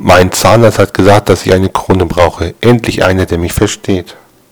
Mein Zahnarzt hat gesagt, dass ich eine Krone brauche. Endlich einer, der mich versteht.